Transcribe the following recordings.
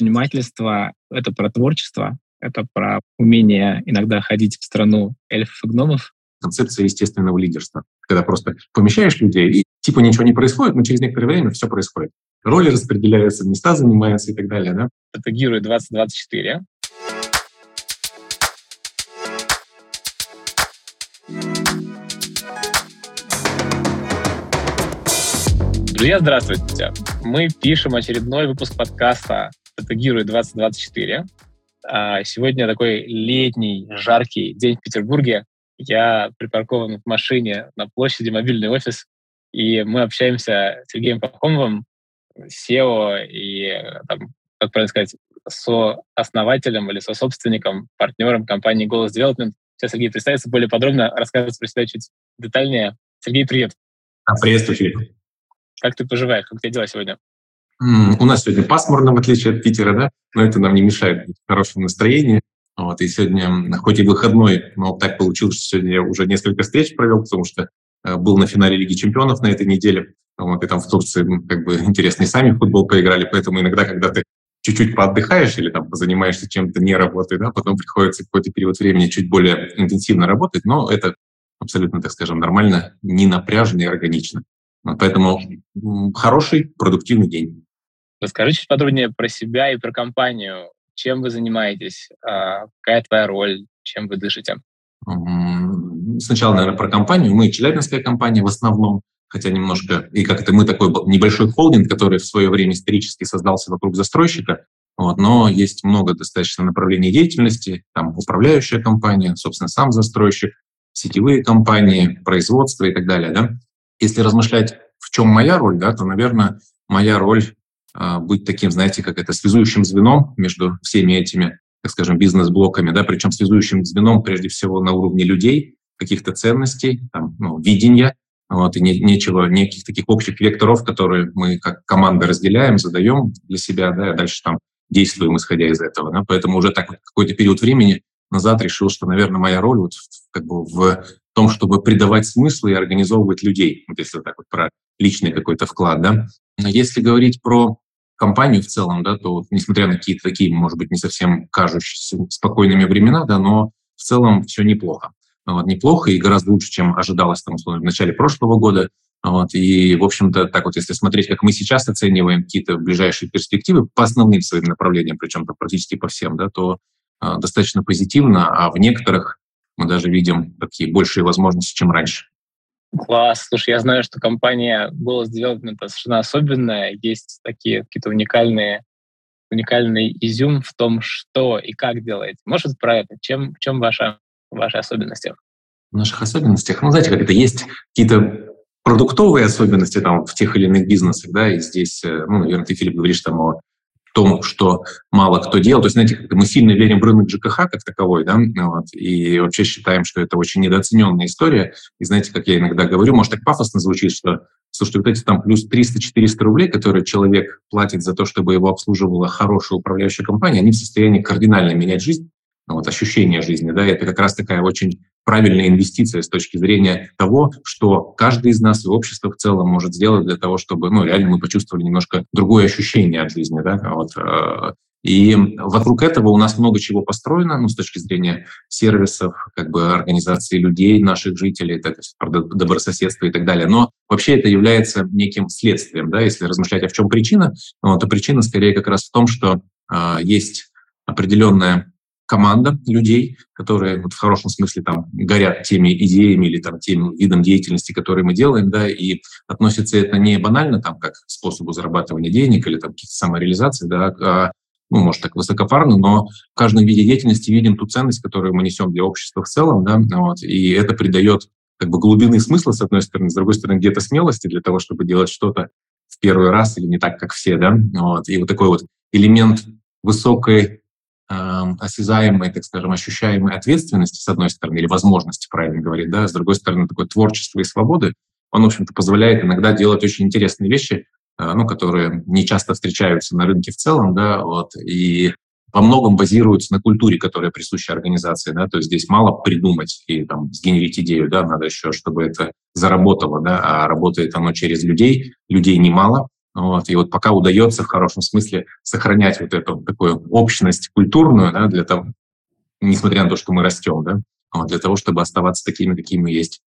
предпринимательство — это про творчество, это про умение иногда ходить в страну эльфов и гномов. Концепция естественного лидерства. Когда просто помещаешь людей, и типа ничего не происходит, но через некоторое время все происходит. Роли распределяются, места занимаются и так далее. Да? Стратегирует 2024. Друзья, здравствуйте. Мы пишем очередной выпуск подкаста «Стратегируй 2024». А, сегодня такой летний, жаркий день в Петербурге. Я припаркован в машине на площади мобильный офис, и мы общаемся с Сергеем Пахомовым, SEO и, там, как правильно сказать, со-основателем или со-собственником, партнером компании «Голос Development». Сейчас Сергей представится более подробно, расскажет про себя чуть детальнее. Сергей, привет. А, приветствую, Филипп. Как ты поживаешь? Как у тебя дела сегодня? У нас сегодня пасмурно, в отличие от Питера, да, но это нам не мешает хорошем настроении. Вот, и сегодня, хоть и выходной, но так получилось, что сегодня я уже несколько встреч провел, потому что э, был на финале Лиги чемпионов на этой неделе. Вот, и там в Турции как бы интересно и сами в футбол поиграли, поэтому иногда, когда ты чуть-чуть поотдыхаешь или там занимаешься чем-то не работой, да, потом приходится какой-то период времени чуть более интенсивно работать, но это абсолютно, так скажем, нормально, не напряжно и органично. Поэтому хороший, продуктивный день. Расскажи чуть подробнее про себя и про компанию. Чем вы занимаетесь? А, какая твоя роль? Чем вы дышите? Сначала, наверное, про компанию. Мы челябинская компания в основном, хотя немножко, и как это мы такой небольшой холдинг, который в свое время исторически создался вокруг застройщика, вот, но есть много достаточно направлений деятельности, там управляющая компания, собственно, сам застройщик, сетевые компании, производство и так далее. Да? Если размышлять, в чем моя роль, да, то, наверное, моя роль быть таким, знаете, как это, связующим звеном между всеми этими, так скажем, бизнес-блоками, да, причем связующим звеном прежде всего на уровне людей, каких-то ценностей, там, ну, видения, вот, и не, нечего, неких таких общих векторов, которые мы как команда разделяем, задаем для себя, да, и дальше там действуем, исходя из этого. Да. Поэтому уже так какой-то период времени назад решил, что, наверное, моя роль вот как бы в том, чтобы придавать смысл и организовывать людей, вот если так вот про личный какой-то вклад, да. Если говорить про компанию в целом, да, то несмотря на какие-то такие, может быть, не совсем кажущиеся спокойными времена, да, но в целом все неплохо. Вот, неплохо и гораздо лучше, чем ожидалось там, в начале прошлого года. Вот, и, в общем-то, так вот, если смотреть, как мы сейчас оцениваем какие-то ближайшие перспективы по основным своим направлениям, причем -то практически по всем, да, то э, достаточно позитивно, а в некоторых мы даже видим такие большие возможности, чем раньше. Класс. Слушай, я знаю, что компания Голос Development совершенно особенная. Есть такие какие-то уникальные уникальный изюм в том, что и как делаете. Может, про это? Чем, в чем ваша, ваши особенности? В наших особенностях, ну, знаете, как это есть какие-то продуктовые особенности там в тех или иных бизнесах, да, и здесь, э, ну, наверное, ты, Филипп, говоришь там о том, что мало кто делал. То есть, знаете, мы сильно верим в рынок ЖКХ как таковой, да, вот, и вообще считаем, что это очень недооцененная история. И знаете, как я иногда говорю, может, так пафосно звучит, что, слушайте, вот эти там плюс 300-400 рублей, которые человек платит за то, чтобы его обслуживала хорошая управляющая компания, они в состоянии кардинально менять жизнь, вот, ощущение жизни, да, это как раз такая очень правильная инвестиция с точки зрения того, что каждый из нас и общество в целом может сделать для того, чтобы, ну, реально мы почувствовали немножко другое ощущение от жизни, да, вот, э, и вокруг этого у нас много чего построено, ну, с точки зрения сервисов, как бы организации людей, наших жителей, так, добрососедства и так далее. Но вообще это является неким следствием, да, если размышлять, а в чем причина, ну, то причина скорее как раз в том, что э, есть определенная команда людей, которые вот в хорошем смысле там горят теми идеями или там тем видом деятельности, которые мы делаем, да, и относится это не банально там как к способу зарабатывания денег или там каких-то самореализаций, да, а, ну, может, так высокопарно, но в каждом виде деятельности видим ту ценность, которую мы несем для общества в целом, да, вот, и это придает как бы глубины смысла, с одной стороны, с другой стороны, где-то смелости для того, чтобы делать что-то в первый раз или не так, как все, да, вот, и вот такой вот элемент высокой осязаемой, так скажем, ощущаемой ответственности, с одной стороны, или возможности, правильно говорить, да, с другой стороны, такое творчество и свободы, он, в общем-то, позволяет иногда делать очень интересные вещи, а, ну, которые не часто встречаются на рынке в целом, да, вот, и во многом базируются на культуре, которая присуща организации, да, то есть здесь мало придумать и там сгенерить идею, да, надо еще, чтобы это заработало, да, а работает оно через людей, людей немало, Вот, и вот пока удается в хорошем смысле сохранять вот эту такую общность культурную, да, для того, несмотря на то, что мы растем, да, вот, для того, чтобы оставаться такими, какими мы есть.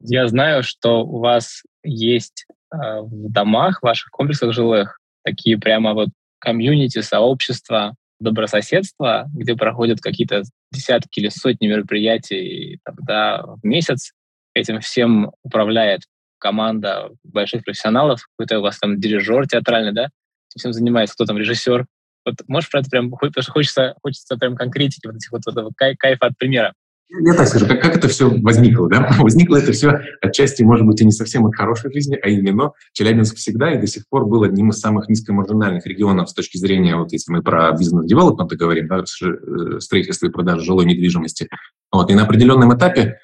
Я знаю, что у вас есть э, в домах, в ваших комплексах жилых, такие прямо вот комьюнити, сообщества, добрососедства, где проходят какие-то десятки или сотни мероприятий тогда в месяц. Этим всем управляет команда больших профессионалов, какой-то у вас там дирижер театральный, да, всем занимается, кто там режиссер. Вот можешь про это прям, потому что хочется, хочется прям конкретики, вот этих вот, вот этого кай, кайфа от примера. Я так скажу, как, как это все возникло, да? Возникло это все отчасти, может быть, и не совсем от хорошей жизни, а именно Челябинск всегда и до сих пор был одним из самых низкомаржинальных регионов с точки зрения, вот если мы про бизнес-девелопмент говорим, да, э, строительство и продажа жилой недвижимости. Вот, и на определенном этапе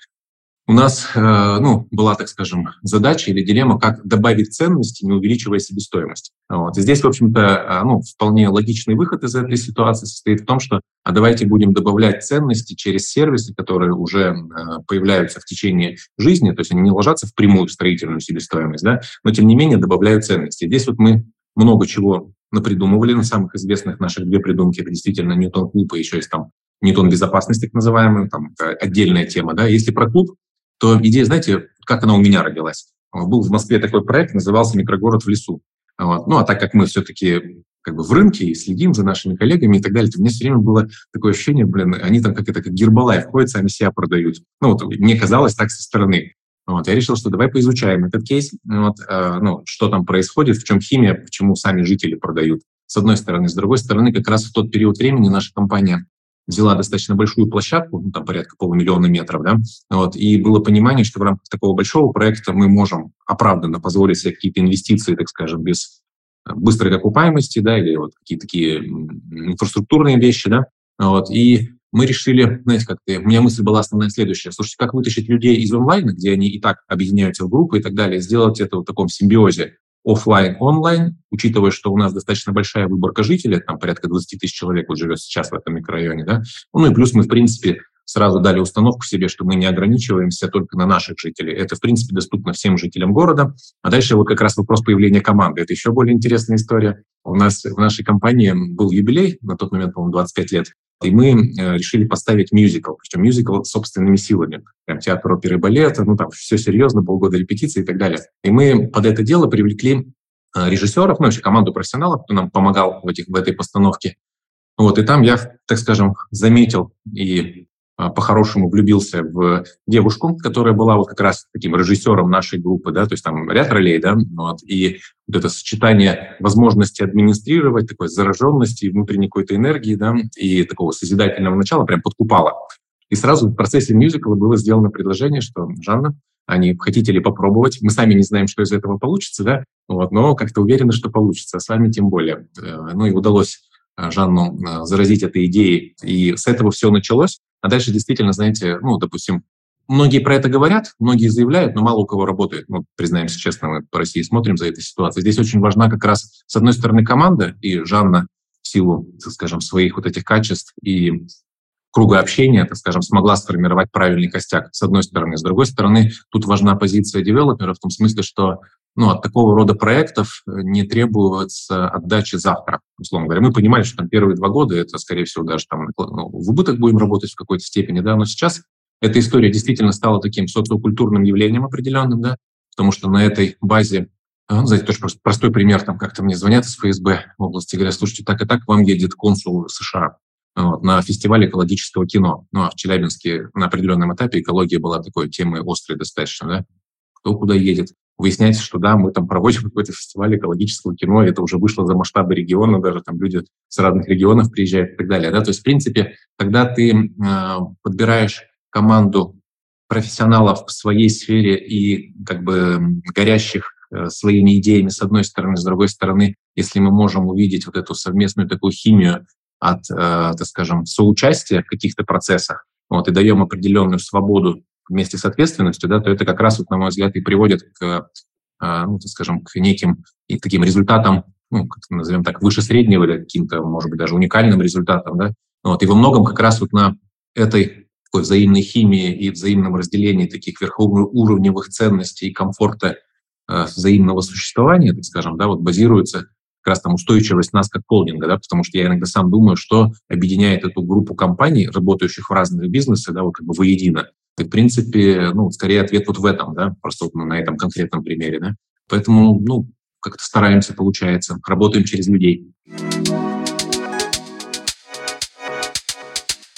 у нас э, ну, была, так скажем, задача или дилемма, как добавить ценности, не увеличивая себестоимость. Вот. И здесь, в общем-то, э, ну, вполне логичный выход из этой ситуации состоит в том, что а давайте будем добавлять ценности через сервисы, которые уже э, появляются в течение жизни, то есть они не ложатся в прямую строительную себестоимость, да, но тем не менее добавляют ценности. здесь вот мы много чего напридумывали, на самых известных наших две придумки, это действительно Ньютон клуб, и еще есть там Ньютон безопасности, так называемый, там отдельная тема, да. Если про клуб, то идея, знаете, как она у меня родилась. Был в Москве такой проект, назывался «Микрогород в лесу». Вот. Ну, а так как мы все-таки как бы в рынке и следим за нашими коллегами и так далее, то у меня все время было такое ощущение, блин, они там как это, как гербалай входят, сами себя продают. Ну, вот мне казалось так со стороны. Вот, я решил, что давай поизучаем этот кейс, вот, э, ну, что там происходит, в чем химия, почему сами жители продают. С одной стороны. С другой стороны, как раз в тот период времени наша компания взяла достаточно большую площадку, ну, там порядка полумиллиона метров, да, вот, и было понимание, что в рамках такого большого проекта мы можем оправданно позволить себе какие-то инвестиции, так скажем, без э, быстрой окупаемости, да, или вот какие-то такие инфраструктурные вещи, да, вот, и мы решили, знаете, как у меня мысль была основная следующая. Слушайте, как вытащить людей из онлайна, где они и так объединяются в группы и так далее, сделать это в таком симбиозе офлайн, онлайн, учитывая, что у нас достаточно большая выборка жителей, там порядка 20 тысяч человек вот живет сейчас в этом микрорайоне, да, ну и плюс мы, в принципе, сразу дали установку себе, что мы не ограничиваемся только на наших жителей. Это, в принципе, доступно всем жителям города. А дальше вот как раз вопрос появления команды. Это еще более интересная история. У нас в нашей компании был юбилей, на тот момент, по-моему, 25 лет. И мы э, решили поставить мюзикл, причем мюзикл собственными силами. Прям театр оперы и балета, ну там все серьезно, полгода репетиции и так далее. И мы под это дело привлекли э, режиссеров, ну, вообще команду профессионалов, кто нам помогал в, этих, в этой постановке. Вот, и там я, так скажем, заметил и по-хорошему влюбился в девушку, которая была вот как раз таким режиссером нашей группы, да, то есть там ряд ролей, да, вот, и вот это сочетание возможности администрировать, такой зараженности, внутренней какой-то энергии, да, и такого созидательного начала прям подкупало. И сразу в процессе мюзикла было сделано предложение, что Жанна, а не хотите ли попробовать? Мы сами не знаем, что из этого получится, да, вот, но как-то уверены, что получится, а с вами тем более. Э, ну и удалось э, Жанну э, заразить этой идеей. И с этого все началось. А дальше действительно, знаете, ну, допустим, многие про это говорят, многие заявляют, но мало у кого работает. Ну, признаемся честно, мы по России смотрим за этой ситуацией. Здесь очень важна как раз, с одной стороны, команда, и Жанна в силу, скажем, своих вот этих качеств и круга общения, так скажем, смогла сформировать правильный костяк, с одной стороны. С другой стороны, тут важна позиция девелопера в том смысле, что ну, от такого рода проектов э, не требуется отдачи завтра, условно говоря. Мы понимали, что там первые два года это, скорее всего, даже там ну, в убыток будем работать в какой-то степени, да, но сейчас эта история действительно стала таким социокультурным явлением определенным, да, потому что на этой базе ну, знаете, тоже простой пример, там как-то мне звонят из ФСБ в области, говорят, слушайте, так и так вам едет консул США вот, на фестивале экологического кино. Ну, а в Челябинске на определенном этапе экология была такой темой острой достаточно, да, кто куда едет выясняется, что да, мы там проводим какой-то фестиваль экологического кино, это уже вышло за масштабы региона, даже там люди с разных регионов приезжают и так далее. Да? То есть, в принципе, когда ты э, подбираешь команду профессионалов в своей сфере и как бы горящих э, своими идеями с одной стороны, с другой стороны, если мы можем увидеть вот эту совместную такую химию от, э, так скажем, соучастия в каких-то процессах, вот, и даем определенную свободу вместе с ответственностью, да, то это как раз, вот, на мой взгляд, и приводит к, а, ну, так скажем, к неким и таким результатам, ну, как назовем так, выше среднего или каким-то, может быть, даже уникальным результатам, да. Вот, и во многом как раз вот на этой такой взаимной химии и взаимном разделении таких верховуровневых ценностей и комфорта э, взаимного существования, так скажем, да, вот базируется как раз там устойчивость нас как холдинга, да, потому что я иногда сам думаю, что объединяет эту группу компаний, работающих в разных бизнесах, да, вот как бы воедино. И, в принципе, ну, скорее ответ вот в этом, да, просто вот на этом конкретном примере, да. Поэтому, ну, как-то стараемся, получается, работаем через людей.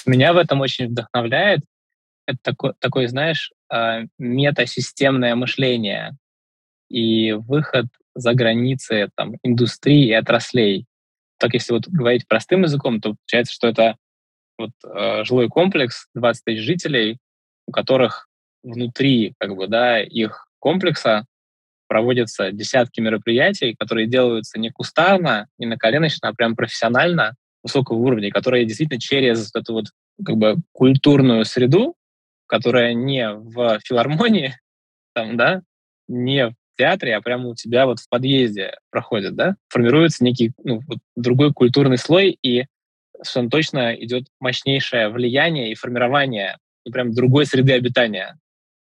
Меня в этом очень вдохновляет. Это такой, такой знаешь, а, метасистемное мышление и выход за границы там, индустрии и отраслей. Так, если вот говорить простым языком, то получается, что это вот, э, жилой комплекс, 20 тысяч жителей, у которых внутри как бы, да, их комплекса проводятся десятки мероприятий, которые делаются не кустарно, не на коленочно, а прям профессионально, высокого уровня, которые действительно через эту вот как бы культурную среду, которая не в филармонии, там, да, не театре, а прямо у тебя вот в подъезде проходит, да, формируется некий ну, вот другой культурный слой, и совершенно точно идет мощнейшее влияние и формирование и прям другой среды обитания.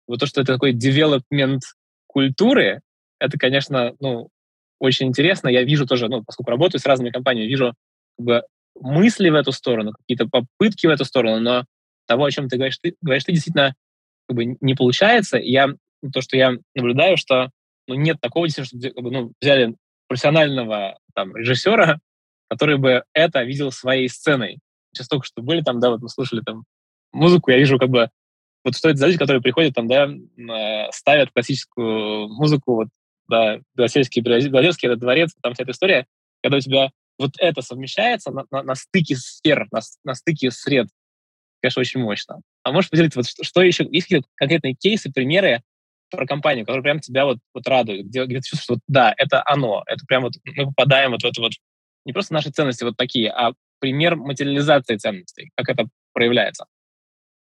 Вот то, что это такой девелопмент культуры, это, конечно, ну, очень интересно. Я вижу тоже, ну, поскольку работаю с разными компаниями, вижу как бы, мысли в эту сторону, какие-то попытки в эту сторону, но того, о чем ты говоришь, ты говоришь, ты действительно как бы не получается. Я то, что я наблюдаю, что ну, нет такого, что как бы, ну, взяли профессионального там, режиссера, который бы это видел своей сценой. Сейчас только что были там, да, вот мы слушали там музыку, я вижу как бы вот что это за люди, которые приходят там, да, э, ставят классическую музыку, вот, да, Белосельский, Белозерский, этот дворец, там вся эта история, когда у тебя вот это совмещается на, на, на стыке сфер, на, на стыке сред, конечно, очень мощно. А можешь поделиться, вот что, что еще, есть какие-то конкретные кейсы, примеры про компанию, которые прям тебя вот, вот радуют, где, где ты чувствуешь, вот, да, это оно, это прям вот мы попадаем вот в это вот, не просто наши ценности вот такие, а пример материализации ценностей, как это проявляется?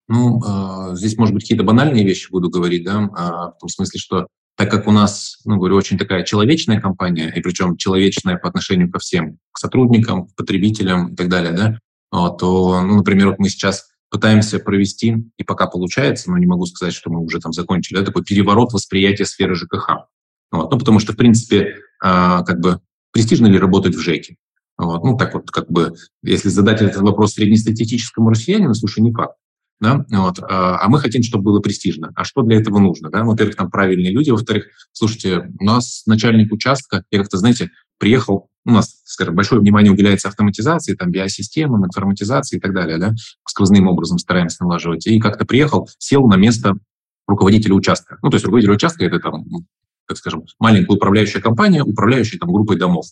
Ну, э, здесь, может быть, какие-то банальные вещи буду говорить, да, э, в том смысле, что так как у нас, ну, говорю, очень такая человечная компания, и причем человечная по отношению ко всем, к сотрудникам, к потребителям и так далее, да, то, ну, например, вот мы сейчас пытаемся провести, и пока получается, но не могу сказать, что мы уже там закончили, да, такой переворот восприятия сферы ЖКХ. Вот, ну, потому что, в принципе, э, как бы престижно ли работать в ЖЭКе? Вот, ну, так вот, как бы, если задать этот вопрос среднестатистическому россиянину, слушай, не факт да, вот, а, а мы хотим, чтобы было престижно. А что для этого нужно, да? Во-первых, там правильные люди, во-вторых, слушайте, у нас начальник участка, я как-то, знаете, приехал, у нас, скажем, большое внимание уделяется автоматизации, там, биосистемам, информатизации и так далее, да, сквозным образом стараемся налаживать, и как-то приехал, сел на место руководителя участка. Ну, то есть руководитель участка – это там, как скажем, маленькая управляющая компания, управляющая там группой домов.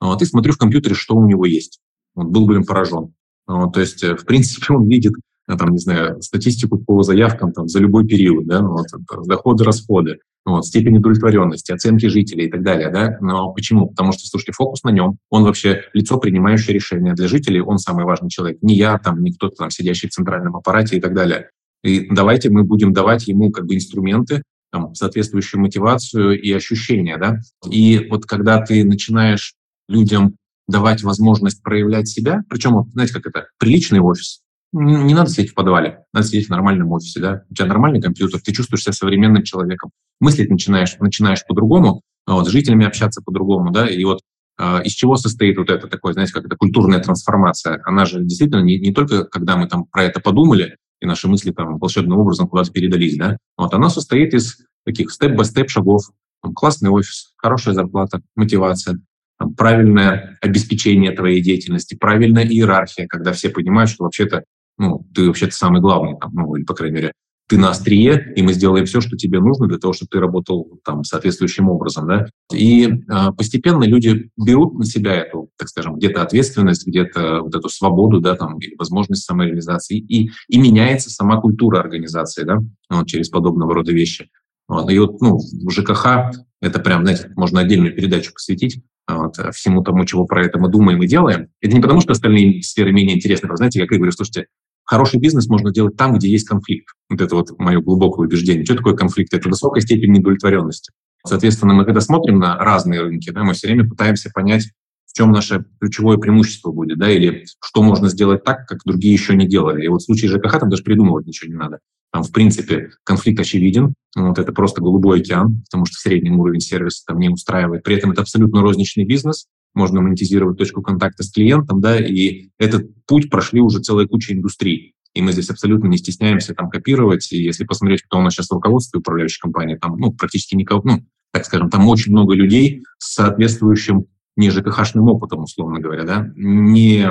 Вот, и смотрю в компьютере, что у него есть. Вот, был, блин, поражен. То есть, э, в принципе, он видит там, не знаю, статистику по заявкам там, за любой период, да, ну, вот, доходы, расходы, ну, вот, степень удовлетворенности, оценки жителей и так далее, да, но почему? Потому что, слушайте, фокус на нем, он вообще лицо, принимающее решения для жителей, он самый важный человек, не я, там, не кто-то там, сидящий в центральном аппарате и так далее. И давайте мы будем давать ему как бы инструменты, там, соответствующую мотивацию и ощущения, да. И вот когда ты начинаешь людям давать возможность проявлять себя, причем, знаете, как это, приличный офис, не надо сидеть в подвале, надо сидеть в нормальном офисе, да, у тебя нормальный компьютер, ты чувствуешь себя современным человеком, мыслить начинаешь, начинаешь по-другому, вот, с жителями общаться по-другому, да, и вот э, из чего состоит вот это такое, знаете, как это культурная трансформация, она же действительно не, не только, когда мы там про это подумали, и наши мысли там волшебным образом куда-то передались, да, вот, она состоит из таких степ-by-степ шагов, там, классный офис, хорошая зарплата, мотивация, там, правильное обеспечение твоей деятельности, правильная иерархия, когда все понимают, что вообще-то ну, ты вообще-то самый главный, там, ну, или, по крайней мере, ты на острие, и мы сделаем все, что тебе нужно для того, чтобы ты работал там соответствующим образом, да. И э, постепенно люди берут на себя эту, так скажем, где-то ответственность, где-то вот эту свободу, да, там, или возможность самореализации, и, и меняется сама культура организации, да, вот, через подобного рода вещи. Вот. И вот, ну, в ЖКХ это прям, знаете, можно отдельную передачу посвятить вот, всему тому, чего про это мы думаем и делаем. Это не потому, что остальные сферы менее интересны. Вы знаете, как я говорю, слушайте, Хороший бизнес можно делать там, где есть конфликт. Вот это вот мое глубокое убеждение. Что такое конфликт? Это высокая степень недовлетворенности. Соответственно, мы когда смотрим на разные рынки, да, мы все время пытаемся понять, в чем наше ключевое преимущество будет, да, или что можно сделать так, как другие еще не делали. И вот в случае ЖКХ там даже придумывать ничего не надо. Там, в принципе, конфликт очевиден, вот это просто голубой океан, потому что средний уровень сервиса там не устраивает. При этом это абсолютно розничный бизнес, можно монетизировать точку контакта с клиентом, да, и этот путь прошли уже целая куча индустрий. И мы здесь абсолютно не стесняемся там копировать. И если посмотреть, кто у нас сейчас в руководстве управляющей компании, там, ну, практически никого, ну, так скажем, там очень много людей с соответствующим не ЖКХшным опытом, условно говоря, да, не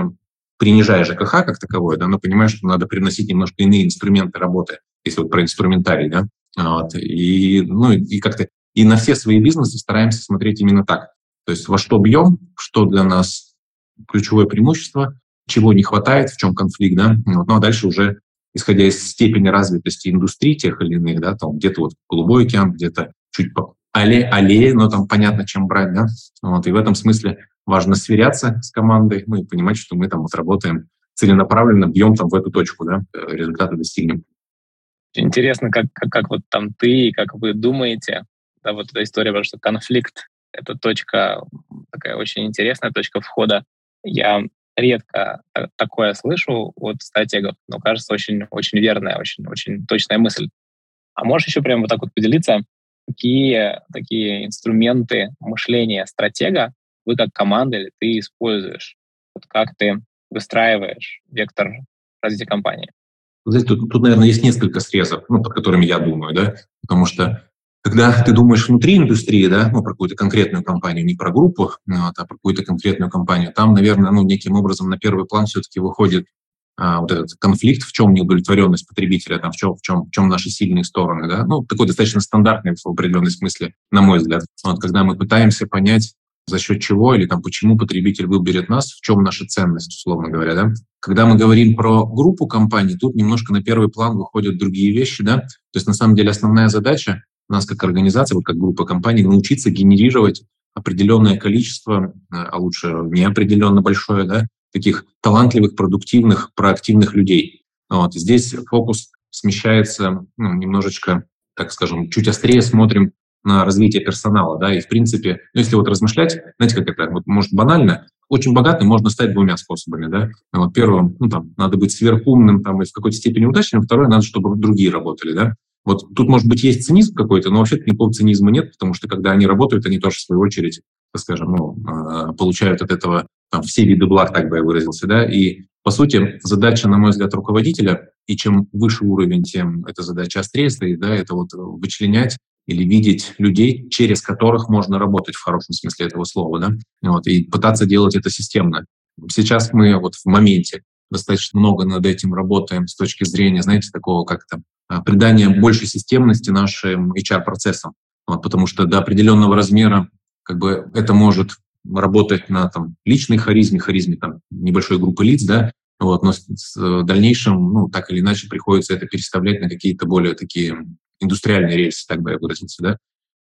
принижая ЖКХ как таковое, да, но понимая, что надо приносить немножко иные инструменты работы, если вот про инструментарий, да, вот, и, ну, и как-то, и на все свои бизнесы стараемся смотреть именно так. То есть во что бьем, что для нас ключевое преимущество, чего не хватает, в чем конфликт, да, вот, ну а дальше уже исходя из степени развитости индустрии тех или иных, да, там где-то вот голубой океан, где-то чуть по алле, аллее, но там понятно, чем брать, да, вот, и в этом смысле важно сверяться с командой, ну и понимать, что мы там вот работаем целенаправленно, бьем там в эту точку, да, результаты достигнем. Интересно, как, как, как вот там ты, как вы думаете, да, вот эта история, потому что конфликт — это точка, такая очень интересная точка входа. Я редко такое слышу от стратегов, но кажется очень, очень верная, очень, очень точная мысль. А можешь еще прямо вот так вот поделиться, какие такие инструменты мышления стратега вы как команда или ты используешь? Вот как ты выстраиваешь вектор развития компании? Знаете, тут, тут, наверное, есть несколько срезов, ну, под которыми я думаю, да, потому что когда ты думаешь внутри индустрии, да, ну, про какую-то конкретную компанию, не про группу, ну, а про какую-то конкретную компанию, там, наверное, ну, неким образом на первый план все-таки выходит а, вот этот конфликт, в чем неудовлетворенность потребителя, там, в, чем, в, чем, в чем наши сильные стороны, да, ну, такой достаточно стандартный в определенной смысле, на мой взгляд. Вот, когда мы пытаемся понять, за счет чего или там почему потребитель выберет нас, в чем наша ценность, условно говоря, да. Когда мы говорим про группу компаний, тут немножко на первый план выходят другие вещи, да. То есть на самом деле основная задача нас как организация, вот как группа компаний, научиться генерировать определенное количество, а лучше неопределенно большое, да, таких талантливых, продуктивных, проактивных людей. Вот. Здесь фокус смещается ну, немножечко, так скажем, чуть острее смотрим на развитие персонала, да, и в принципе, ну, если вот размышлять, знаете, как это, вот, может, банально, очень богатым можно стать двумя способами, да. Вот первым, ну, там, надо быть сверхумным, там, и в какой-то степени удачным, второе, надо, чтобы другие работали, да. Вот тут, может быть, есть цинизм какой-то, но вообще-то никакого цинизма нет, потому что когда они работают, они тоже, в свою очередь, так скажем, ну, а, получают от этого там, все виды благ, так бы я выразился, да, и по сути, задача, на мой взгляд, руководителя, и чем выше уровень, тем эта задача острее стоит, да, это вот вычленять или видеть людей, через которых можно работать в хорошем смысле этого слова, да, вот, и пытаться делать это системно. Сейчас мы вот в моменте достаточно много над этим работаем с точки зрения, знаете, такого как-то а, придания большей системности нашим HR-процессам, вот, потому что до определенного размера как бы это может работать на там, личной харизме, харизме там, небольшой группы лиц, да, вот, но с, с дальнейшем, ну, так или иначе, приходится это переставлять на какие-то более такие индустриальные рельсы, так бы я выразился, да.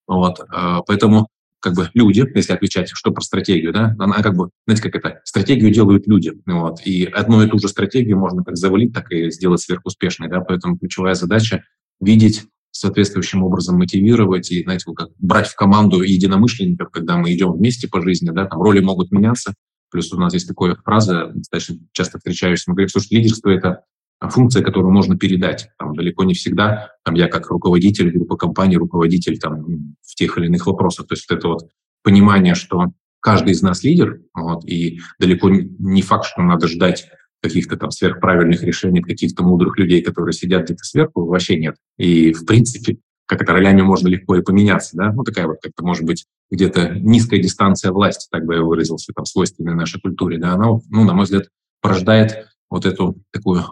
Вот, э, поэтому как бы люди, если отвечать, что про стратегию, да, она как бы, знаете, как это, стратегию делают люди, вот, и одну и ту же стратегию можно как завалить, так и сделать сверхуспешной, да, поэтому ключевая задача видеть соответствующим образом мотивировать и, знаете, как брать в команду единомышленников, когда мы идем вместе по жизни, да, там роли могут меняться. Плюс у нас есть такая фраза, достаточно часто встречающаяся, мы говорим, что лидерство — это функция, которую можно передать. Там далеко не всегда, там я как руководитель группы компании, руководитель там в тех или иных вопросах. То есть вот это вот понимание, что каждый из нас лидер, вот, и далеко не факт, что надо ждать каких-то там сверхправильных решений каких-то мудрых людей, которые сидят где-то сверху, вообще нет. И, в принципе, как это ролями можно легко и поменяться, да, ну, такая вот как-то, может быть, где-то низкая дистанция власти, так бы я выразился, там, свойственной нашей культуре, да, она, ну, на мой взгляд, порождает вот эту такую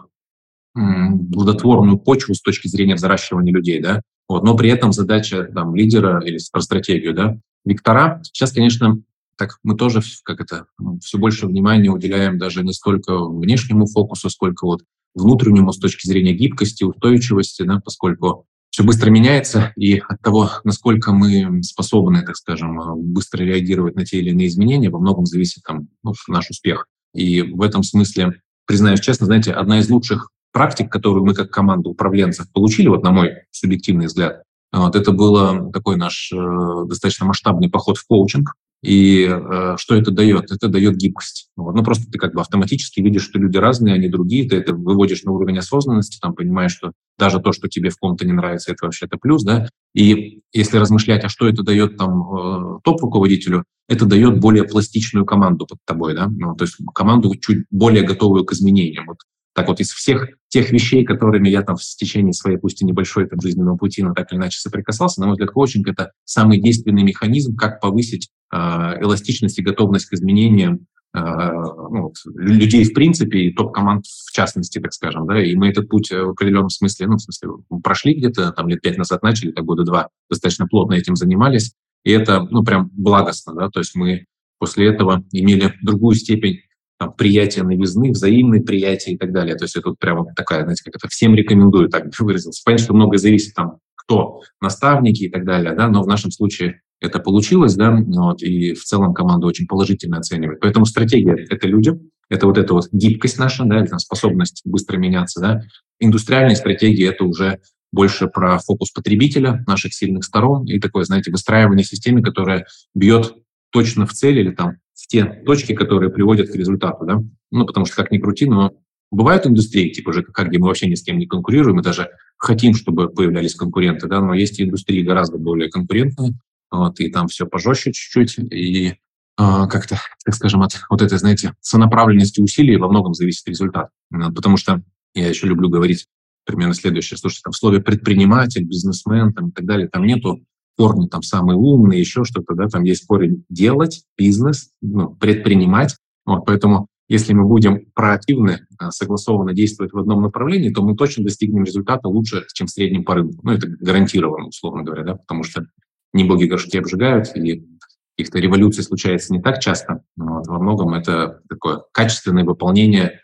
плодотворную почву с точки зрения взращивания людей, да, вот, но при этом задача там лидера или про стратегию, да, вектора. Сейчас, конечно, так мы тоже, как это, все больше внимания уделяем даже не столько внешнему фокусу, сколько вот внутреннему с точки зрения гибкости, устойчивости, да, поскольку все быстро меняется, и от того, насколько мы способны, так скажем, быстро реагировать на те или иные изменения, во многом зависит там, ну, наш успех. И в этом смысле, признаюсь честно, знаете, одна из лучших практик, которую мы как команда управленцев получили, вот на мой субъективный взгляд, вот, это был такой наш э, достаточно масштабный поход в коучинг, И э, что это дает? Это дает гибкость. Вот. Ну, просто ты как бы автоматически видишь, что люди разные, они другие, ты это выводишь на уровень осознанности, там понимаешь, что даже то, что тебе в ком-то не нравится, это вообще это плюс, да. И если размышлять, а что это дает там э, топ-руководителю, это дает более пластичную команду под тобой, да, ну, то есть команду чуть более готовую к изменениям. Вот так вот из всех тех вещей, которыми я там в течение своей, пусть и небольшой там, жизненного пути, но так или иначе соприкасался, на мой взгляд, коучинг — это самый действенный механизм, как повысить э, эластичность и готовность к изменениям э, ну, людей в принципе и топ-команд в частности, так скажем, да, и мы этот путь в определенном смысле, ну, в смысле, прошли где-то там лет пять назад начали, так года два, достаточно плотно этим занимались, и это, ну, прям благостно, да, то есть мы после этого имели другую степень там, приятие новизны, взаимное приятие и так далее. То есть это вот прямо такая, знаете, как это всем рекомендую, так выразился. Понятно, что многое зависит там, кто наставники и так далее, да, но в нашем случае это получилось, да, вот, и в целом команда очень положительно оценивает. Поэтому стратегия — это люди, это вот эта вот гибкость наша, да, или способность быстро меняться, да. Индустриальные стратегии — это уже больше про фокус потребителя, наших сильных сторон и такое, знаете, выстраивание системы, которая бьет точно в цель или там те точки, которые приводят к результату, да. Ну, потому что как ни крути, но бывают индустрии, типа ЖКХ, где мы вообще ни с кем не конкурируем, мы даже хотим, чтобы появлялись конкуренты, да, но есть индустрии гораздо более конкурентные, вот, и там все пожестче чуть-чуть, и а, как-то, так скажем, от вот этой, знаете, сонаправленности усилий во многом зависит результат. Потому что я еще люблю говорить примерно следующее. Слушайте, там в слове предприниматель, бизнесмен там, и так далее, там нету корни там самый умный, еще что-то, да, там есть корень делать, бизнес, ну, предпринимать. Вот, поэтому если мы будем проактивны, а, согласованно действовать в одном направлении, то мы точно достигнем результата лучше, чем в среднем по рынку. Ну, это гарантированно, условно говоря, да, потому что не боги горшки обжигают, и каких-то революций случается не так часто. Вот, во многом это такое качественное выполнение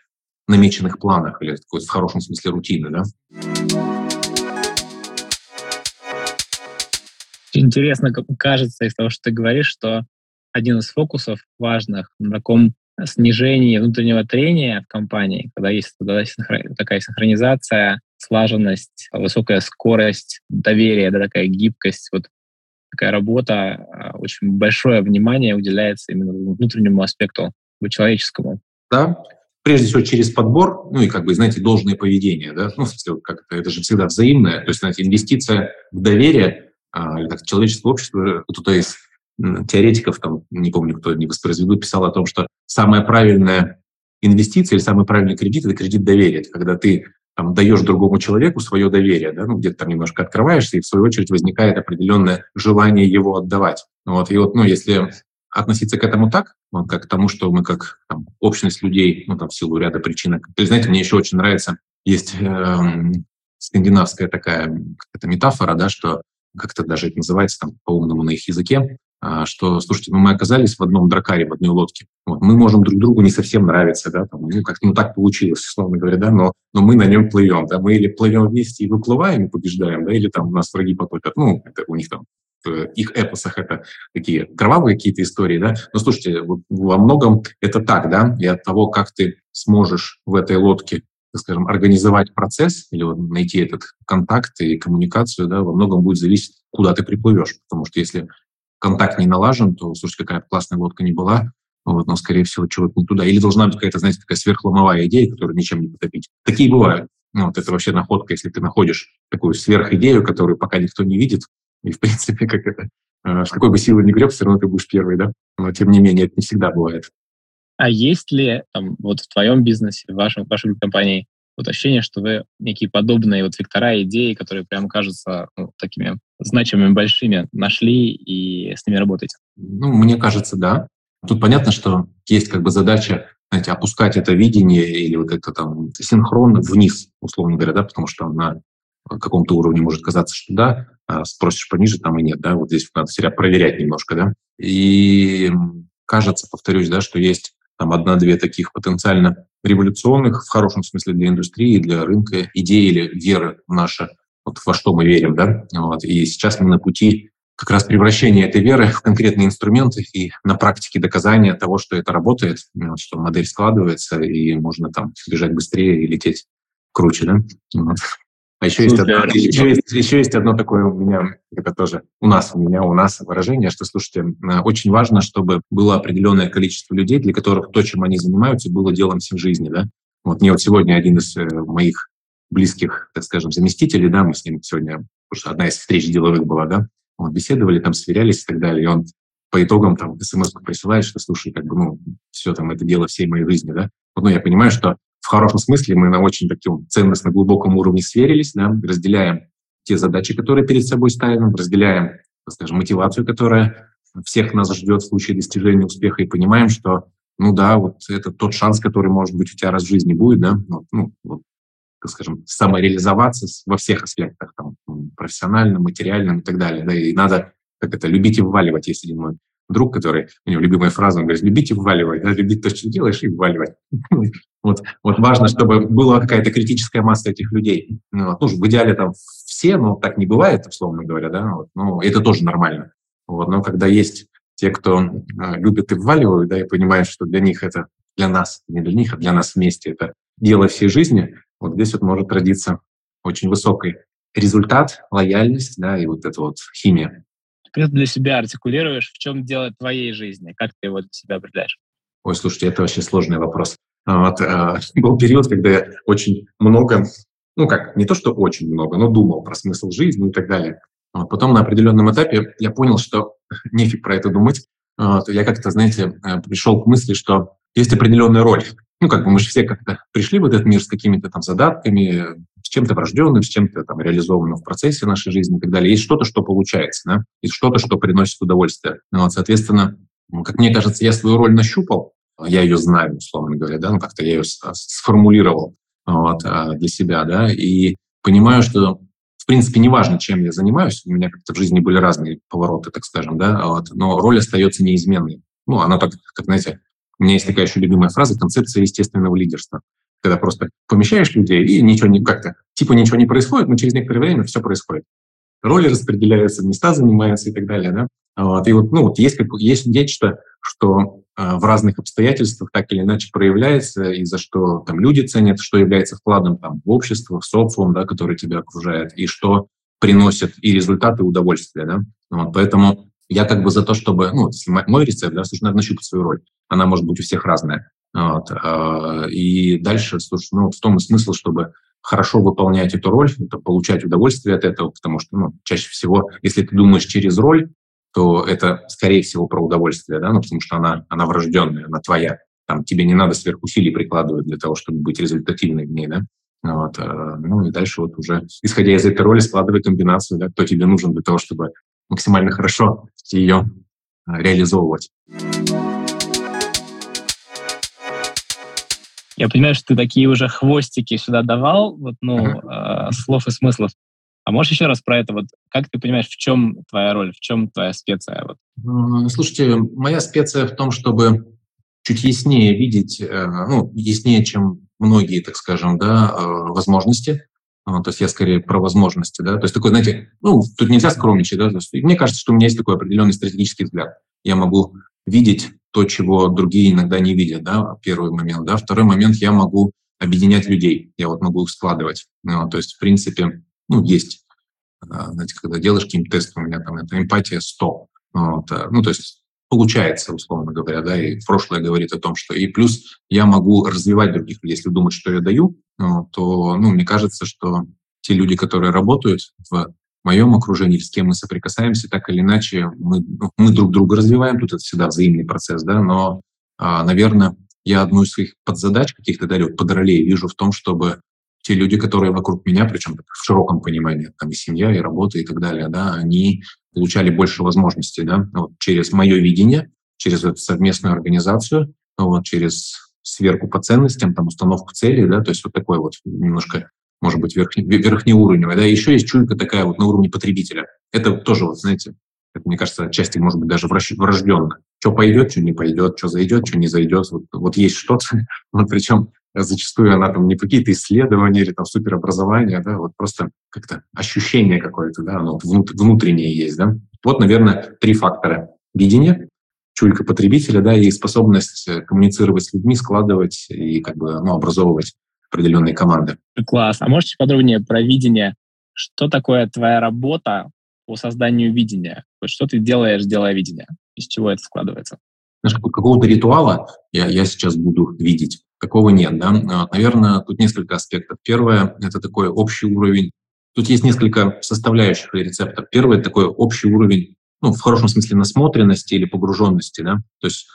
намеченных планах или такой в хорошем смысле рутины, да. Интересно кажется из того, что ты говоришь, что один из фокусов важных на таком снижении внутреннего трения в компании, когда есть такая синхронизация, слаженность, высокая скорость, доверие, да, такая гибкость, вот такая работа, а, очень большое внимание уделяется именно внутреннему аспекту, человеческому. Да, прежде всего через подбор, ну и как бы, знаете, должное поведение, да, ну, как это, это же всегда взаимное, то есть, знаете, инвестиция в доверие, или так, человеческое общество, кто-то из теоретиков, там, не помню, кто не воспроизведу, писал о том, что самая правильная инвестиция или самый правильный кредит – это кредит доверия. Это когда ты там, даешь другому человеку свое доверие, да, ну, где-то там немножко открываешься, и в свою очередь возникает определенное желание его отдавать. Вот, и вот, ну, если относиться к этому так, вот, как к тому, что мы как там, общность людей, ну, там, в силу ряда причин. Есть, знаете, мне еще очень нравится, есть э, скандинавская такая это метафора, да, что как-то даже это называется там по-умному на их языке, а, что, слушайте, ну, мы оказались в одном дракаре, в одной лодке. Вот, мы можем друг другу не совсем нравиться, да, там, ну, как ну, так получилось, условно говоря, да, но, но мы на нем плывем, да, мы или плывем вместе и выплываем, и побеждаем, да, или там нас враги потопят, ну, это у них там в их эпосах это такие кровавые какие-то истории, да, но слушайте, во многом это так, да, и от того, как ты сможешь в этой лодке скажем, организовать процесс или вот найти этот контакт и коммуникацию, да, во многом будет зависеть, куда ты приплывешь. Потому что если контакт не налажен, то, слушай, какая классная лодка не была, вот, но, скорее всего, чего-то не туда. Или должна быть какая-то, знаете, такая сверхломовая идея, которую ничем не потопить. Такие бывают. Ну, вот это вообще находка, если ты находишь такую сверхидею, которую пока никто не видит, и, в принципе, как это, э, с какой бы силой ни греб, все равно ты будешь первый, да? Но, тем не менее, это не всегда бывает. А есть ли там, вот в твоем бизнесе, в вашем, вашей компании, вот ощущение, что вы некие подобные вот вектора идеи, которые прям кажутся ну, такими значимыми, большими, нашли и с ними работаете? Ну, мне кажется, да. Тут понятно, что есть как бы задача знаете, опускать это видение или вот это там синхрон вниз, условно говоря, да, потому что на каком-то уровне может казаться, что да, а спросишь пониже, там и нет, да, вот здесь надо себя проверять немножко, да. И кажется, повторюсь, да, что есть там одна-две таких потенциально революционных, в хорошем смысле для индустрии, для рынка, идеи или веры в наше, вот во что мы верим, да, вот. И сейчас мы на пути как раз превращения этой веры в конкретные инструменты и на практике доказания того, что это работает, что модель складывается, и можно там бежать быстрее и лететь круче, да. А еще есть, одно, еще, есть, еще есть одно такое у меня, это тоже у нас, у меня, у нас выражение, что, слушайте, э, очень важно, чтобы было определенное количество людей, для которых то, чем они занимаются, было делом всей жизни, да. Вот мне вот сегодня один из э, моих близких, так скажем, заместителей, да, мы с ним сегодня, потому что одна из встреч деловых была, да, вот беседовали, там сверялись и так далее, и он по итогам там смс присылает, что, слушай, как бы, ну, все там, это дело всей моей жизни, да. Вот, ну, я понимаю, что в хорошем смысле мы на очень таком ценностно глубоком уровне сверились, да, разделяем те задачи, которые перед собой ставим, разделяем, скажем, мотивацию, которая всех нас ждет в случае достижения успеха, и понимаем, что, ну да, вот это тот шанс, который, может быть, у тебя раз в жизни будет, да, ну, ну вот, так скажем, самореализоваться во всех аспектах, там, профессиональном, материальном и так далее, да, и надо, как это, любить и вваливать, есть один мой друг, который, у него любимая фраза, он говорит, любить и вваливать, да, любить то, что делаешь, и вваливать. Вот, вот важно, чтобы была какая-то критическая масса этих людей. Ну, ну, в идеале там все, но так не бывает, условно говоря, да, вот, ну, это тоже нормально. Вот, но когда есть те, кто э, любит и вваливают, да, и понимают, что для них это, для нас, не для них, а для нас вместе это дело всей жизни, вот здесь вот может родиться очень высокий результат, лояльность, да, и вот эта вот химия. Ты для себя артикулируешь, в чем дело твоей жизни, как ты его для себя определяешь? Ой, слушайте, это вообще сложный вопрос. Вот, э, был период, когда я очень много, ну как, не то что очень много, но думал про смысл жизни и так далее. Вот, потом на определенном этапе я понял, что нефиг про это думать. Вот, я как-то, знаете, э, пришел к мысли, что есть определенная роль. Ну, как бы мы же все как-то пришли в этот мир с какими-то там задатками, с чем-то врожденным, с чем-то там реализованным в процессе нашей жизни и так далее. Есть что-то, что получается, да, есть что-то, что приносит удовольствие. Ну, вот, соответственно, как мне кажется, я свою роль нащупал, я ее знаю, условно говоря, да, ну как-то я ее сформулировал вот, а, для себя, да, и понимаю, что в принципе, неважно, чем я занимаюсь, у меня как-то в жизни были разные повороты, так скажем, да, вот, но роль остается неизменной. Ну, она так, как, знаете, у меня есть такая еще любимая фраза, концепция естественного лидерства. Когда просто помещаешь людей, и ничего не как-то, типа ничего не происходит, но через некоторое время все происходит. Роли распределяются, места занимаются и так далее, да. Вот, и вот, ну, вот есть, есть нечто, что э, в разных обстоятельствах так или иначе проявляется, и за что там люди ценят, что является вкладом там, в общество, в социум, да, который тебя окружает, и что приносит и результаты, и удовольствие. Да? Вот, поэтому я как бы за то, чтобы, ну, если мой рецепт, да, слушай, надо нащупать свою роль. Она может быть у всех разная. Вот, э, и дальше, слушай, ну, в том и смысл, чтобы хорошо выполнять эту роль, это получать удовольствие от этого, потому что ну, чаще всего, если ты думаешь через роль, то это, скорее всего, про удовольствие, да, ну, потому что она, она врожденная, она твоя. Там тебе не надо сверхусилий прикладывать для того, чтобы быть результативной в ней, да. Вот, э, ну и дальше вот уже, исходя из этой роли, складывай комбинацию, да, кто тебе нужен для того, чтобы максимально хорошо ее э, реализовывать. Я понимаю, что ты такие уже хвостики сюда давал, вот, ну, uh-huh. э, слов и смыслов. А можешь еще раз про это? Вот как ты понимаешь, в чем твоя роль, в чем твоя специя? Вот? Слушайте, моя специя в том, чтобы чуть яснее видеть, э, ну, яснее, чем многие, так скажем, да, э, возможности. А, то есть я скорее про возможности, да. То есть такой, знаете, ну, тут нельзя скромничать, да. Мне кажется, что у меня есть такой определенный стратегический взгляд. Я могу видеть то, чего другие иногда не видят, да, первый момент, да. Второй момент, я могу объединять людей, я вот могу их складывать. Ну, то есть, в принципе, ну, есть, а, знаете, когда делаешь какие-нибудь тесты, у меня там это эмпатия 100. Вот, а, ну, то есть получается, условно говоря, да, и прошлое говорит о том, что и плюс я могу развивать других людей, если думать, что я даю, ну, то, ну, мне кажется, что те люди, которые работают в моем окружении, с кем мы соприкасаемся, так или иначе, мы, ну, мы друг друга развиваем, тут это всегда взаимный процесс, да, но, а, наверное, я одну из своих подзадач каких-то дарю, подролей вижу в том, чтобы те люди, которые вокруг меня, причем в широком понимании, там и семья, и работа, и так далее, да, они получали больше возможностей, да, вот, через мое видение, через эту совместную организацию, вот, через сверку по ценностям, там, установку целей, да, то есть вот такой вот немножко, может быть, верхний, верхнеуровневый, да, еще есть чуйка такая вот на уровне потребителя. Это тоже, вот, знаете, это, мне кажется, отчасти, может быть, даже врожденно. Что пойдет, что не пойдет, что зайдет, что не зайдет. Вот, вот есть что-то, вот причем зачастую она там не какие-то исследования или там суперобразование, да, вот просто как-то ощущение какое-то, да, оно внутреннее есть, да. Вот, наверное, три фактора. Видение, чуйка потребителя, да, и способность э, коммуницировать с людьми, складывать и как бы, ну, образовывать определенные команды. Класс. А можете подробнее про видение? Что такое твоя работа по созданию видения? Есть что ты делаешь, делая видение? Из чего это складывается? Знаешь, какого-то ритуала я, я сейчас буду видеть. Такого нет, да. А, Наверное, тут несколько аспектов. Первое – это такой общий уровень. Тут есть несколько составляющих рецептов. Первый – это такой общий уровень, ну, в хорошем смысле, насмотренности или погруженности, да. То есть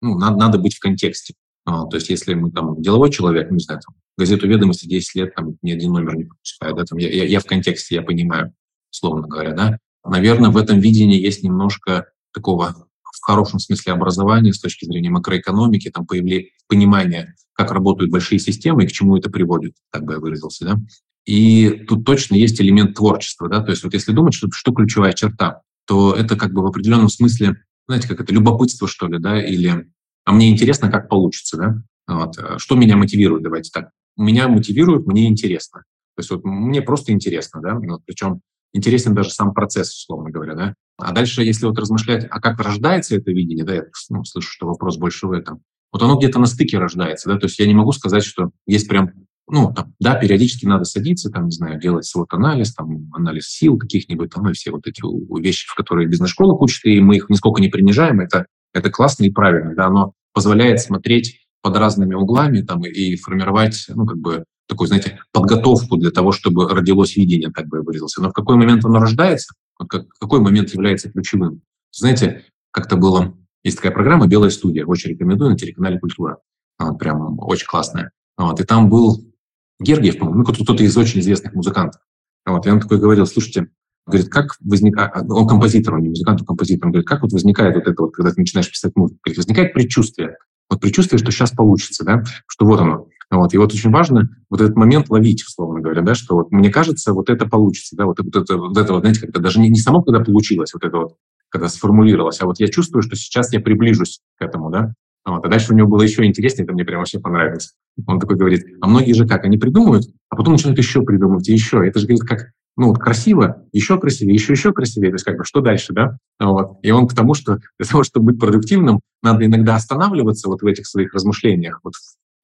ну, надо, надо быть в контексте. А, то есть если мы там деловой человек, не знаю, там, газету «Ведомости» 10 лет, там ни один номер не пропускаю, да, там, я, я, я в контексте, я понимаю, словно говоря, да. Наверное, в этом видении есть немножко такого в хорошем смысле образования с точки зрения макроэкономики, там появление понимания, как работают большие системы и к чему это приводит, так бы я выразился, да. И тут точно есть элемент творчества, да, то есть вот если думать, что, что ключевая черта, то это как бы в определенном смысле, знаете, как это любопытство, что ли, да, или а мне интересно, как получится, да. Вот. Э, что меня мотивирует, давайте так. Меня мотивирует, мне интересно. То есть вот мне просто интересно, да, вот, причем интересен даже сам процесс, условно говоря, да. А дальше, если вот размышлять, а как рождается это видение, да, я ну, слышу, что вопрос больше в этом. Вот оно где-то на стыке рождается, да, то есть я не могу сказать, что есть прям, ну, там, да, периодически надо садиться, там, не знаю, делать свод-анализ, там, анализ сил каких-нибудь, там, и все вот эти вещи, в которые бизнес-школа учит, и мы их нисколько не принижаем, это, это классно и правильно, да, оно позволяет смотреть под разными углами там, и формировать, ну, как бы, такую, знаете, подготовку для того, чтобы родилось видение, так бы я выразился. Но в какой момент оно рождается, вот как, какой момент является ключевым? Знаете, как-то было, есть такая программа «Белая студия», очень рекомендую, на телеканале «Культура». Вот, прям очень классная. Вот, и там был Гергиев, по-моему, ну, кто-то из очень известных музыкантов. Вот, и он такой говорил, слушайте, говорит, как возникает, а, он композитор, он не музыкант, он композитор, он говорит, как вот возникает вот это вот, когда ты начинаешь писать музыку, говорит, возникает предчувствие, вот предчувствие, что сейчас получится, да, что вот оно. Вот. И вот очень важно вот этот момент ловить, условно говоря, да, что вот мне кажется, вот это получится, да, вот, вот это, вот это вот, знаете, когда даже не, не само, когда получилось, вот это вот, когда сформулировалось, а вот я чувствую, что сейчас я приближусь к этому, да, вот. А дальше у него было еще интереснее, это мне прям вообще понравилось. Он такой говорит, а многие же как, они придумывают, а потом начинают еще придумывать, и еще. Это же, говорит, как ну, вот красиво, еще красивее, еще, еще красивее. То есть, как бы, что дальше, да? Вот. И он к тому, что для того, чтобы быть продуктивным, надо иногда останавливаться вот в этих своих размышлениях, вот,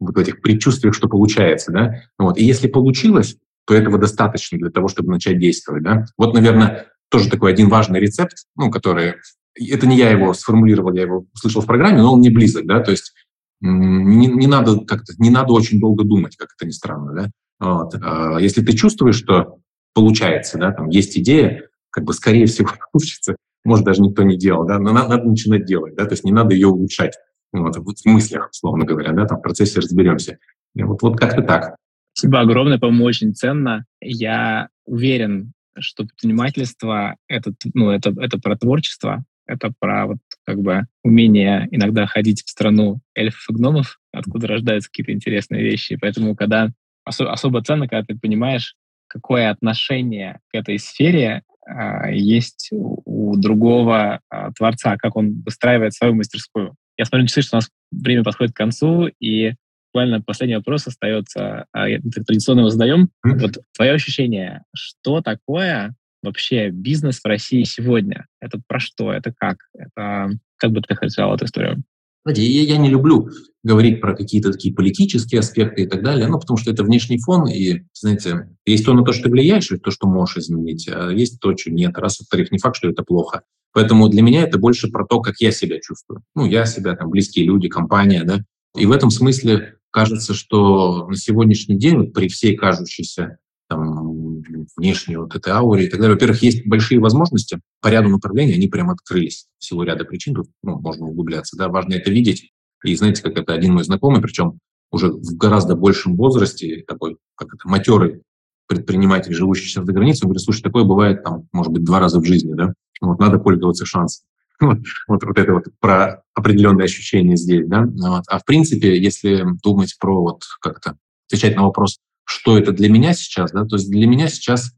вот в этих предчувствиях, что получается, да? Вот. И если получилось, то этого достаточно для того, чтобы начать действовать, да? Вот, наверное, тоже такой один важный рецепт, ну, который... Это не я его сформулировал, я его услышал в программе, но он не близок, да? То есть не, не надо как-то, не надо очень долго думать, как это ни странно, да? Вот. А если ты чувствуешь, что получается, да, там есть идея, как бы скорее всего получится, может, даже никто не делал, да, но надо, надо начинать делать, да, то есть не надо ее улучшать, вот, вот в мыслях, условно говоря, да, там в процессе разберемся. И вот, вот как-то так. Спасибо огромное, по-моему, очень ценно. Я уверен, что предпринимательство это, ну, это, это про творчество, это про вот как бы умение иногда ходить в страну эльфов и гномов, откуда рождаются какие-то интересные вещи. Поэтому, когда осо- особо ценно, когда ты понимаешь, какое отношение к этой сфере а, есть у, другого а, творца, как он выстраивает свою мастерскую. Я смотрю на часы, что у нас время подходит к концу, и буквально последний вопрос остается, а, традиционно его задаем. Mm-hmm. Вот твое ощущение, что такое вообще бизнес в России сегодня? Это про что? Это как? Это как бы ты хотел эту историю? Знаете, я, я не люблю говорить про какие-то такие политические аспекты и так далее, ну, потому что это внешний фон, и, знаете, есть то, на то, что ты влияешь, и то, что можешь изменить, а есть то, что нет. Раз, во-вторых, не факт, что это плохо. Поэтому для меня это больше про то, как я себя чувствую. Ну, я себя, там, близкие люди, компания, да. И в этом смысле кажется, что на сегодняшний день, вот при всей кажущейся там, внешней вот этой ауре и так далее. Во-первых, есть большие возможности по ряду направлений, они прям открылись силу ряда причин, тут ну, можно углубляться, да, важно это видеть. И знаете, как это один мой знакомый, причем уже в гораздо большем возрасте, такой, как это, матерый предприниматель, живущий сейчас за границей, он говорит, слушай, такое бывает, там, может быть, два раза в жизни, да, вот надо пользоваться шансом. Вот, вот, вот это вот про определенные ощущения здесь, да. Вот. А в принципе, если думать про вот как-то отвечать на вопрос, что это для меня сейчас, да, то есть для меня сейчас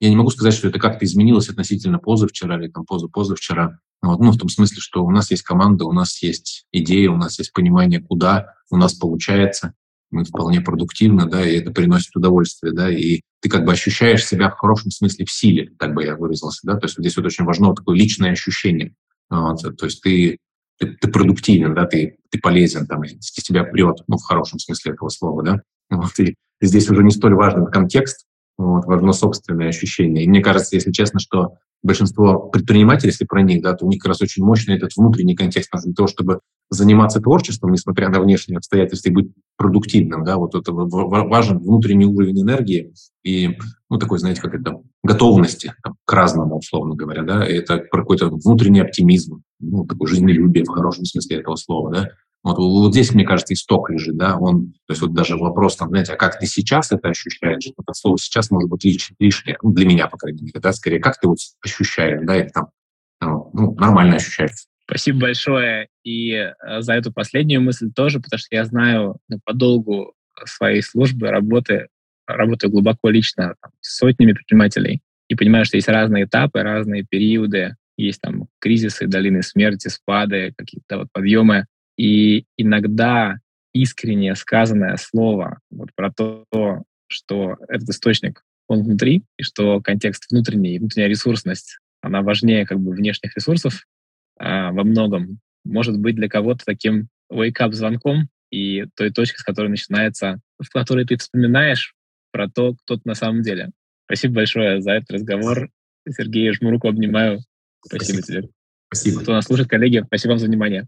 я не могу сказать, что это как-то изменилось относительно позавчера или там поза-позавчера. Вот, ну, в том смысле, что у нас есть команда, у нас есть идея, у нас есть понимание, куда у нас получается, мы вполне продуктивно, да, и это приносит удовольствие, да, и ты как бы ощущаешь себя в хорошем смысле в силе, так бы я выразился, да, то есть здесь вот очень важно вот такое личное ощущение, вот, то есть ты, ты, ты продуктивен, да, ты, ты полезен, там, тебя прет, ну, в хорошем смысле этого слова, да, Вот, и здесь уже не столь важен контекст, вот, важно собственное ощущение. И мне кажется, если честно, что большинство предпринимателей, если про них, да, то у них как раз очень мощный этот внутренний контекст для того, чтобы заниматься творчеством, несмотря на внешние обстоятельства, и быть продуктивным, да, вот это важен внутренний уровень энергии и, ну, такой, знаете, как это, готовности там, к разному, условно говоря, да, и это какой-то внутренний оптимизм, ну, такой жизнелюбие в хорошем смысле этого слова, да, вот, вот здесь, мне кажется, исток лежит, да, он, то есть вот даже вопрос, там, знаете, а как ты сейчас это ощущаешь? Это слово сейчас может быть лиш, лишнее, ну, для меня, по крайней мере, да, скорее, как ты вот ощущаешь, да, или там, ну, нормально ощущается. Спасибо большое и э, за эту последнюю мысль тоже, потому что я знаю ну, по долгу своей службы, работы, работаю глубоко лично там, с сотнями предпринимателей и понимаю, что есть разные этапы, разные периоды, есть там кризисы, долины смерти, спады, какие-то вот подъемы. И иногда искренне сказанное слово вот про то, что этот источник, он внутри, и что контекст внутренний, внутренняя ресурсность, она важнее как бы внешних ресурсов а, во многом, может быть для кого-то таким wake-up звонком и той точкой, с которой начинается, в которой ты вспоминаешь про то, кто ты на самом деле. Спасибо большое за этот разговор. Сергей, жму руку, обнимаю. Спасибо, спасибо. тебе. Спасибо. Кто нас слушает, коллеги, спасибо вам за внимание.